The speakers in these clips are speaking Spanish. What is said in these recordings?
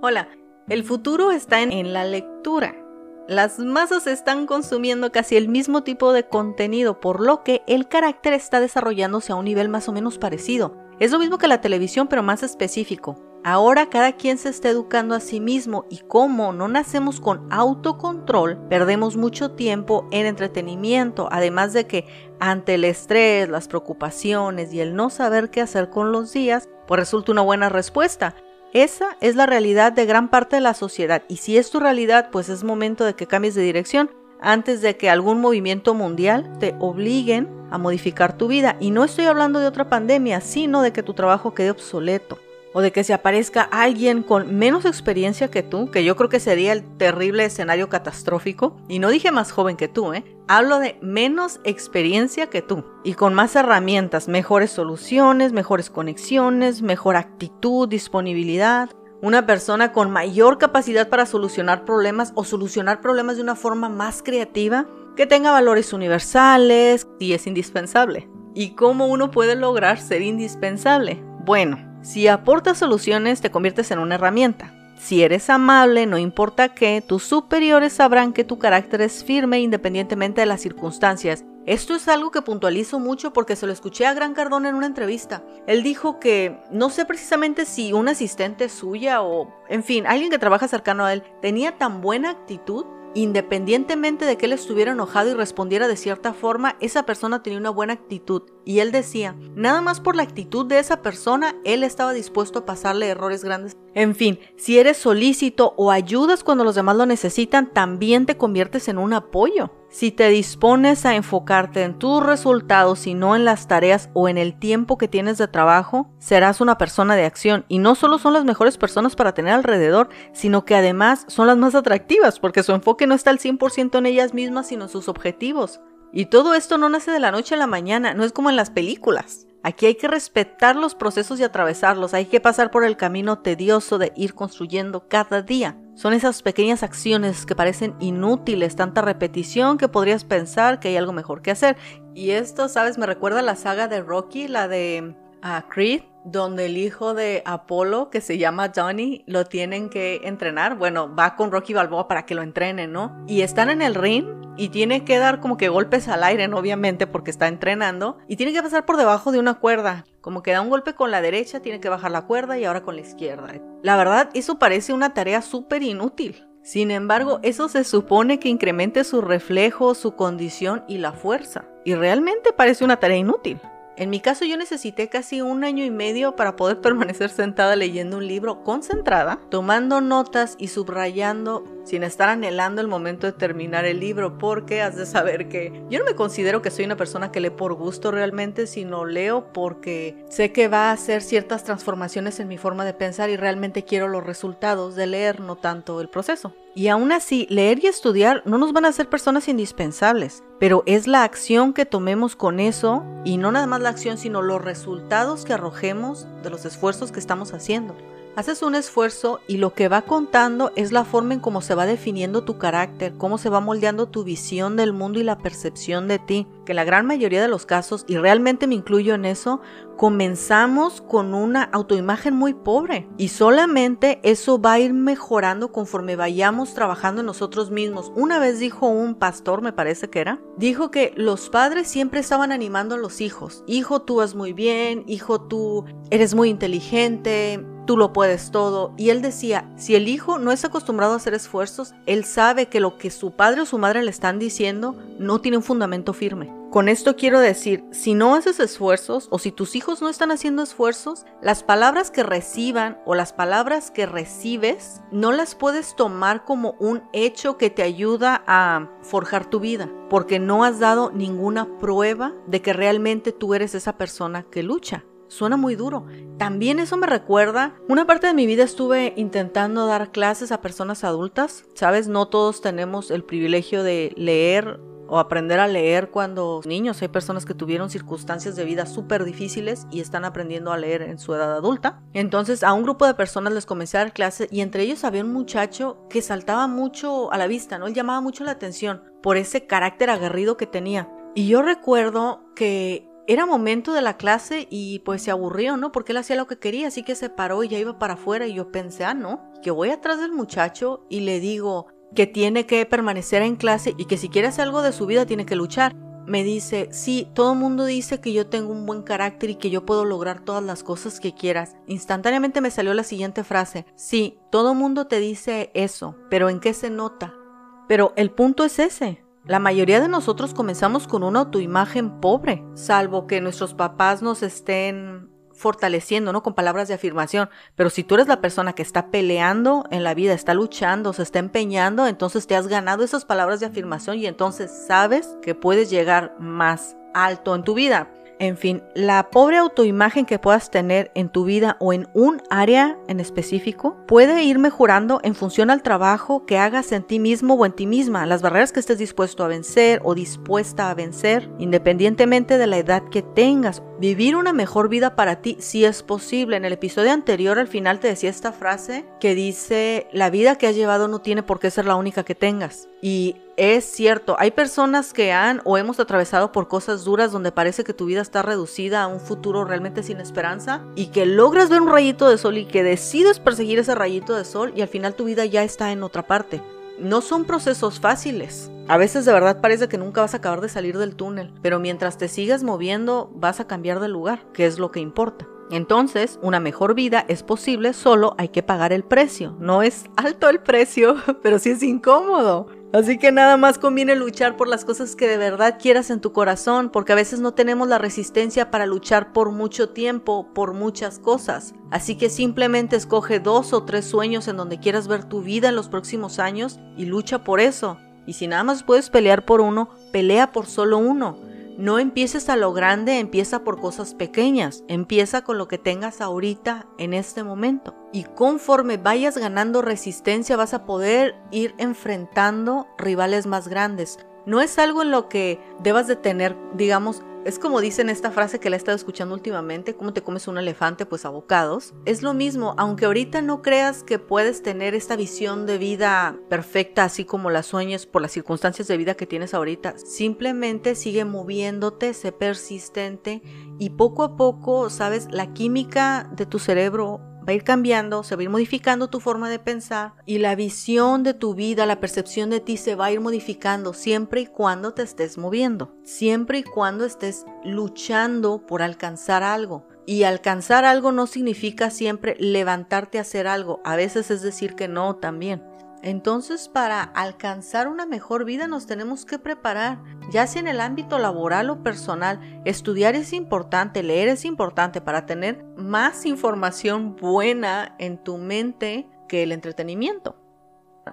Hola, el futuro está en, la lectura. Las masas están consumiendo casi el mismo tipo de contenido, por lo que el carácter está desarrollándose a un nivel más o menos parecido. Es lo mismo que la televisión, pero más específico. Ahora cada quien se está educando a sí mismo y como no nacemos con autocontrol, perdemos mucho tiempo en entretenimiento, además de que ante el estrés, las preocupaciones y el no saber qué hacer con los días, pues resulta una buena respuesta. Esa es la realidad de gran parte de la sociedad y si es tu realidad, pues es momento de que cambies de dirección antes de que algún movimiento mundial te obliguen a modificar tu vida. Y no estoy hablando de otra pandemia, sino de que tu trabajo quede obsoleto o de que se aparezca alguien con menos experiencia que tú, que yo creo que sería el terrible escenario catastrófico. Y no dije más joven que tú, ¿eh? Hablo de menos experiencia que tú y con más herramientas, mejores soluciones, mejores conexiones, mejor actitud, disponibilidad. Una persona con mayor capacidad para solucionar problemas o solucionar problemas de una forma más creativa, que tenga valores universales y es indispensable. ¿Y cómo uno puede lograr ser indispensable? Bueno, si aportas soluciones, te conviertes en una herramienta. Si eres amable, no importa qué, tus superiores sabrán que tu carácter es firme independientemente de las circunstancias. Esto es algo que puntualizo mucho porque se lo escuché a Gran Cardón en una entrevista. Él dijo que no sé precisamente si un asistente suya o, en fin, alguien que trabaja cercano a él tenía tan buena actitud Independientemente de que él estuviera enojado y respondiera de cierta forma, esa persona tenía una buena actitud. Y él decía, nada más por la actitud de esa persona, él estaba dispuesto a pasarle errores grandes. En fin, si eres solícito o ayudas cuando los demás lo necesitan, también te conviertes en un apoyo. Si te dispones a enfocarte en tus resultados y no en las tareas o en el tiempo que tienes de trabajo, serás una persona de acción. Y no solo son las mejores personas para tener alrededor, sino que además son las más atractivas porque su enfoque no está al 100% en ellas mismas, sino en sus objetivos. Y todo esto no nace de la noche a la mañana, no es como en las películas. Aquí hay que respetar los procesos y atravesarlos, hay que pasar por el camino tedioso de ir construyendo cada día. Son esas pequeñas acciones que parecen inútiles, tanta repetición que podrías pensar que hay algo mejor que hacer. Y esto, sabes, me recuerda a la saga de Rocky, la de ah, Creed, donde el hijo de Apolo, que se llama Johnny, lo tienen que entrenar. Bueno, va con Rocky Balboa para que lo entrenen, ¿no? Y están en el ring y tiene que dar como que golpes al aire, obviamente, porque está entrenando, y tiene que pasar por debajo de una cuerda. Como que da un golpe con la derecha, tiene que bajar la cuerda y ahora con la izquierda. La verdad, eso parece una tarea súper inútil. Sin embargo, eso se supone que incremente su reflejo, su condición y la fuerza. Y realmente parece una tarea inútil. En mi caso yo necesité casi un año y medio para poder permanecer sentada leyendo un libro concentrada, tomando notas y subrayando sin estar anhelando el momento de terminar el libro, porque has de saber que yo no me considero que soy una persona que lee por gusto realmente, sino leo porque sé que va a hacer ciertas transformaciones en mi forma de pensar y realmente quiero los resultados de leer, no tanto el proceso. Y aún así, leer y estudiar no nos van a hacer personas indispensables, pero es la acción que tomemos con eso y no nada más la acción, sino los resultados que arrojemos de los esfuerzos que estamos haciendo. Haces un esfuerzo y lo que va contando es la forma en cómo se va definiendo tu carácter, cómo se va moldeando tu visión del mundo y la percepción de ti, que la gran mayoría de los casos, y realmente me incluyo en eso, comenzamos con una autoimagen muy pobre y solamente eso va a ir mejorando conforme vayamos trabajando en nosotros mismos. Una vez dijo un pastor, me parece que era, dijo que los padres siempre estaban animando a los hijos. Hijo, tú vas muy bien, hijo, tú eres muy inteligente, tú lo puedes todo. Y él decía, si el hijo no es acostumbrado a hacer esfuerzos, él sabe que lo que su padre o su madre le están diciendo no tiene un fundamento firme. Con esto quiero decir, si no haces esfuerzos o si tus hijos no están haciendo esfuerzos, las palabras que reciban o las palabras que recibes no las puedes tomar como un hecho que te ayuda a forjar tu vida, porque no has dado ninguna prueba de que realmente tú eres esa persona que lucha. Suena muy duro. También eso me recuerda, una parte de mi vida estuve intentando dar clases a personas adultas. Sabes, no todos tenemos el privilegio de leer o aprender a leer cuando niños. Hay personas que tuvieron circunstancias de vida súper difíciles y están aprendiendo a leer en su edad adulta. Entonces a un grupo de personas les comencé a dar clases y entre ellos había un muchacho que saltaba mucho a la vista, ¿no? Él llamaba mucho la atención por ese carácter aguerrido que tenía. Y yo recuerdo que era momento de la clase y pues se aburrió, ¿no? Porque él hacía lo que quería, así que se paró y ya iba para afuera y yo pensé, ah, no, que voy atrás del muchacho y le digo que tiene que permanecer en clase y que si quiere hacer algo de su vida tiene que luchar. Me dice, sí, todo el mundo dice que yo tengo un buen carácter y que yo puedo lograr todas las cosas que quieras. Instantáneamente me salió la siguiente frase, sí, todo el mundo te dice eso, pero ¿en qué se nota? Pero el punto es ese, la mayoría de nosotros comenzamos con una autoimagen pobre, salvo que nuestros papás nos estén fortaleciendo, ¿no? Con palabras de afirmación. Pero si tú eres la persona que está peleando en la vida, está luchando, se está empeñando, entonces te has ganado esas palabras de afirmación y entonces sabes que puedes llegar más alto en tu vida. En fin, la pobre autoimagen que puedas tener en tu vida o en un área en específico puede ir mejorando en función al trabajo que hagas en ti mismo o en ti misma, las barreras que estés dispuesto a vencer o dispuesta a vencer, independientemente de la edad que tengas. Vivir una mejor vida para ti si es posible. En el episodio anterior al final te decía esta frase que dice, la vida que has llevado no tiene por qué ser la única que tengas. Y es cierto, hay personas que han o hemos atravesado por cosas duras donde parece que tu vida está reducida a un futuro realmente sin esperanza y que logras ver un rayito de sol y que decides perseguir ese rayito de sol y al final tu vida ya está en otra parte. No son procesos fáciles. A veces de verdad parece que nunca vas a acabar de salir del túnel, pero mientras te sigas moviendo vas a cambiar de lugar, que es lo que importa. Entonces, una mejor vida es posible, solo hay que pagar el precio. No es alto el precio, pero sí es incómodo. Así que nada más conviene luchar por las cosas que de verdad quieras en tu corazón, porque a veces no tenemos la resistencia para luchar por mucho tiempo, por muchas cosas. Así que simplemente escoge dos o tres sueños en donde quieras ver tu vida en los próximos años y lucha por eso. Y si nada más puedes pelear por uno, pelea por solo uno. No empieces a lo grande, empieza por cosas pequeñas, empieza con lo que tengas ahorita en este momento. Y conforme vayas ganando resistencia vas a poder ir enfrentando rivales más grandes. No es algo en lo que debas de tener, digamos, es como dicen esta frase que la he estado escuchando últimamente, ¿cómo te comes un elefante? Pues a bocados. Es lo mismo, aunque ahorita no creas que puedes tener esta visión de vida perfecta, así como la sueñes por las circunstancias de vida que tienes ahorita, simplemente sigue moviéndote, sé persistente y poco a poco, sabes, la química de tu cerebro va a ir cambiando, se va a ir modificando tu forma de pensar y la visión de tu vida, la percepción de ti se va a ir modificando siempre y cuando te estés moviendo, siempre y cuando estés luchando por alcanzar algo. Y alcanzar algo no significa siempre levantarte a hacer algo, a veces es decir que no también. Entonces, para alcanzar una mejor vida nos tenemos que preparar, ya sea en el ámbito laboral o personal. Estudiar es importante, leer es importante para tener más información buena en tu mente que el entretenimiento.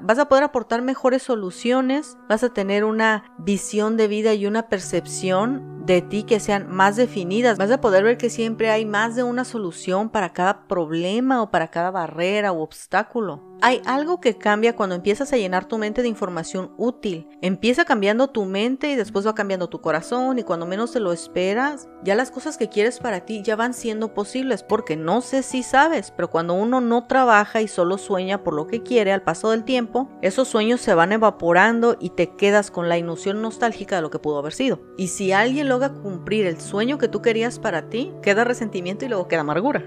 Vas a poder aportar mejores soluciones, vas a tener una visión de vida y una percepción de ti que sean más definidas. Vas a poder ver que siempre hay más de una solución para cada problema o para cada barrera o obstáculo. Hay algo que cambia cuando empiezas a llenar tu mente de información útil. Empieza cambiando tu mente y después va cambiando tu corazón y cuando menos te lo esperas, ya las cosas que quieres para ti ya van siendo posibles porque no sé si sabes, pero cuando uno no trabaja y solo sueña por lo que quiere al paso del tiempo, esos sueños se van evaporando y te quedas con la ilusión nostálgica de lo que pudo haber sido. Y si alguien logra cumplir el sueño que tú querías para ti, queda resentimiento y luego queda amargura.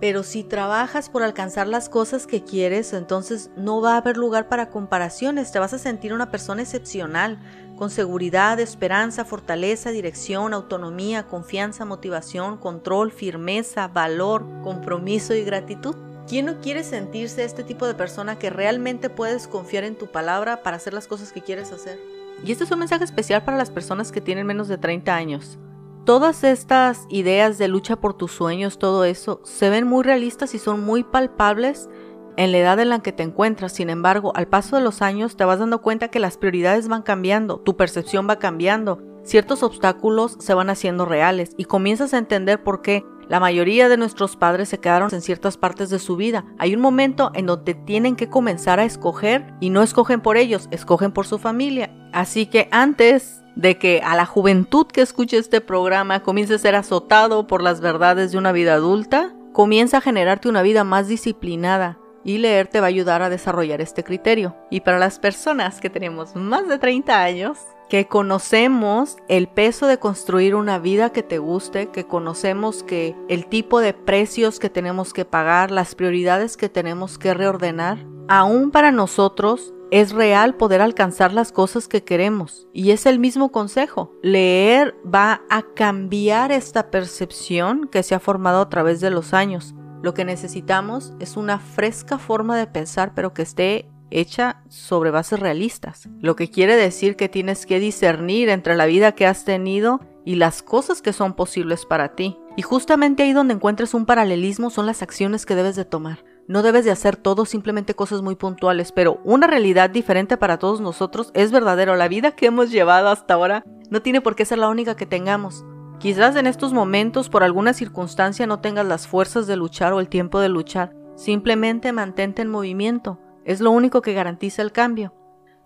Pero si trabajas por alcanzar las cosas que quieres, entonces no va a haber lugar para comparaciones. Te vas a sentir una persona excepcional, con seguridad, esperanza, fortaleza, dirección, autonomía, confianza, motivación, control, firmeza, valor, compromiso y gratitud. ¿Quién no quiere sentirse este tipo de persona que realmente puedes confiar en tu palabra para hacer las cosas que quieres hacer? Y este es un mensaje especial para las personas que tienen menos de 30 años. Todas estas ideas de lucha por tus sueños, todo eso, se ven muy realistas y son muy palpables en la edad en la que te encuentras. Sin embargo, al paso de los años te vas dando cuenta que las prioridades van cambiando, tu percepción va cambiando, ciertos obstáculos se van haciendo reales y comienzas a entender por qué la mayoría de nuestros padres se quedaron en ciertas partes de su vida. Hay un momento en donde tienen que comenzar a escoger y no escogen por ellos, escogen por su familia. Así que antes de que a la juventud que escuche este programa comience a ser azotado por las verdades de una vida adulta, comienza a generarte una vida más disciplinada, y leer te va a ayudar a desarrollar este criterio. Y para las personas que tenemos más de 30 años, que conocemos el peso de construir una vida que te guste, que conocemos que el tipo de precios que tenemos que pagar, las prioridades que tenemos que reordenar, aún para nosotros es real poder alcanzar las cosas que queremos. Y es el mismo consejo. Leer va a cambiar esta percepción que se ha formado a través de los años. Lo que necesitamos es una fresca forma de pensar, pero que esté hecha sobre bases realistas. Lo que quiere decir que tienes que discernir entre la vida que has tenido y las cosas que son posibles para ti. Y justamente ahí donde encuentres un paralelismo son las acciones que debes de tomar. No debes de hacer todo simplemente cosas muy puntuales, pero una realidad diferente para todos nosotros es verdadero. La vida que hemos llevado hasta ahora no tiene por qué ser la única que tengamos. Quizás en estos momentos por alguna circunstancia no tengas las fuerzas de luchar o el tiempo de luchar. Simplemente mantente en movimiento. Es lo único que garantiza el cambio.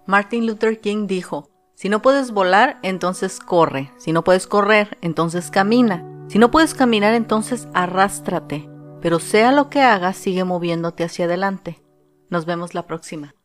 Martin Luther King dijo, si no puedes volar, entonces corre. Si no puedes correr, entonces camina. Si no puedes caminar, entonces arrástrate pero sea lo que hagas, sigue moviéndote hacia adelante. Nos vemos la próxima.